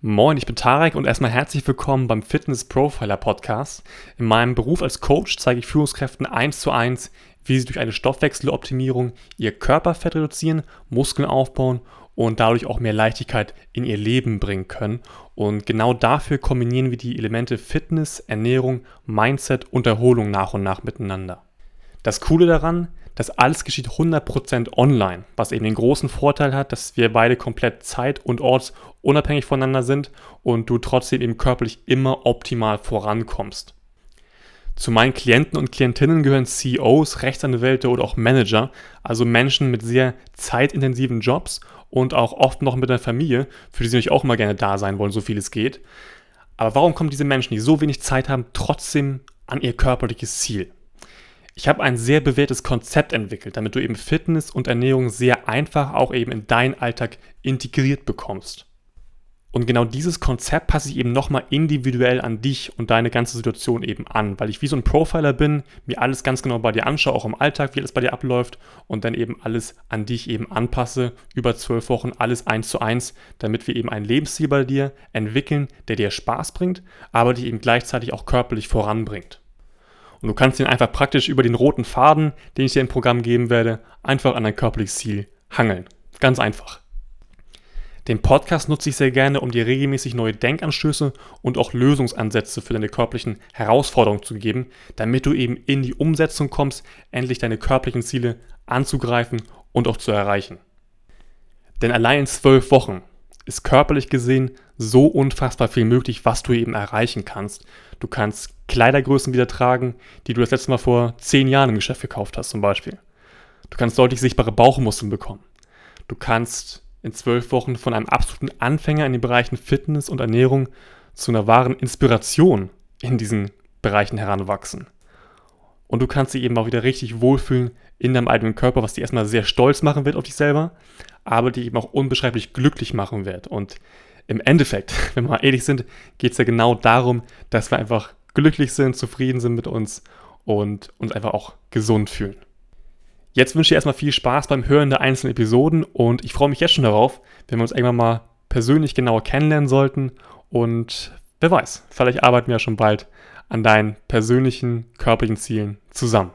Moin, ich bin Tarek und erstmal herzlich willkommen beim Fitness Profiler Podcast. In meinem Beruf als Coach zeige ich Führungskräften eins zu eins, wie sie durch eine Stoffwechseloptimierung ihr Körperfett reduzieren, Muskeln aufbauen und dadurch auch mehr Leichtigkeit in ihr Leben bringen können. Und genau dafür kombinieren wir die Elemente Fitness, Ernährung, Mindset und Erholung nach und nach miteinander. Das Coole daran, das alles geschieht 100% online, was eben den großen Vorteil hat, dass wir beide komplett zeit- und ortsunabhängig voneinander sind und du trotzdem eben körperlich immer optimal vorankommst. Zu meinen Klienten und Klientinnen gehören CEOs, Rechtsanwälte oder auch Manager, also Menschen mit sehr zeitintensiven Jobs und auch oft noch mit einer Familie, für die sie natürlich auch immer gerne da sein wollen, so viel es geht. Aber warum kommen diese Menschen, die so wenig Zeit haben, trotzdem an ihr körperliches Ziel? Ich habe ein sehr bewährtes Konzept entwickelt, damit du eben Fitness und Ernährung sehr einfach auch eben in deinen Alltag integriert bekommst. Und genau dieses Konzept passe ich eben nochmal individuell an dich und deine ganze Situation eben an, weil ich wie so ein Profiler bin, mir alles ganz genau bei dir anschaue, auch im Alltag, wie alles bei dir abläuft und dann eben alles an dich eben anpasse, über zwölf Wochen alles eins zu eins, damit wir eben einen Lebensstil bei dir entwickeln, der dir Spaß bringt, aber dich eben gleichzeitig auch körperlich voranbringt. Und du kannst ihn einfach praktisch über den roten Faden, den ich dir im Programm geben werde, einfach an dein körperliches Ziel hangeln. Ganz einfach. Den Podcast nutze ich sehr gerne, um dir regelmäßig neue Denkanstöße und auch Lösungsansätze für deine körperlichen Herausforderungen zu geben, damit du eben in die Umsetzung kommst, endlich deine körperlichen Ziele anzugreifen und auch zu erreichen. Denn allein in zwölf Wochen ist körperlich gesehen so unfassbar viel möglich, was du eben erreichen kannst. Du kannst Kleidergrößen wieder tragen, die du das letzte Mal vor zehn Jahren im Geschäft gekauft hast, zum Beispiel. Du kannst deutlich sichtbare Bauchmuskeln bekommen. Du kannst in zwölf Wochen von einem absoluten Anfänger in den Bereichen Fitness und Ernährung zu einer wahren Inspiration in diesen Bereichen heranwachsen. Und du kannst dich eben auch wieder richtig wohlfühlen in deinem eigenen Körper, was dich erstmal sehr stolz machen wird auf dich selber, aber die eben auch unbeschreiblich glücklich machen wird. Und im Endeffekt, wenn wir mal ehrlich sind, geht es ja genau darum, dass wir einfach glücklich sind, zufrieden sind mit uns und uns einfach auch gesund fühlen. Jetzt wünsche ich erstmal viel Spaß beim Hören der einzelnen Episoden und ich freue mich jetzt schon darauf, wenn wir uns irgendwann mal persönlich genauer kennenlernen sollten und wer weiß, vielleicht arbeiten wir ja schon bald an deinen persönlichen körperlichen Zielen zusammen.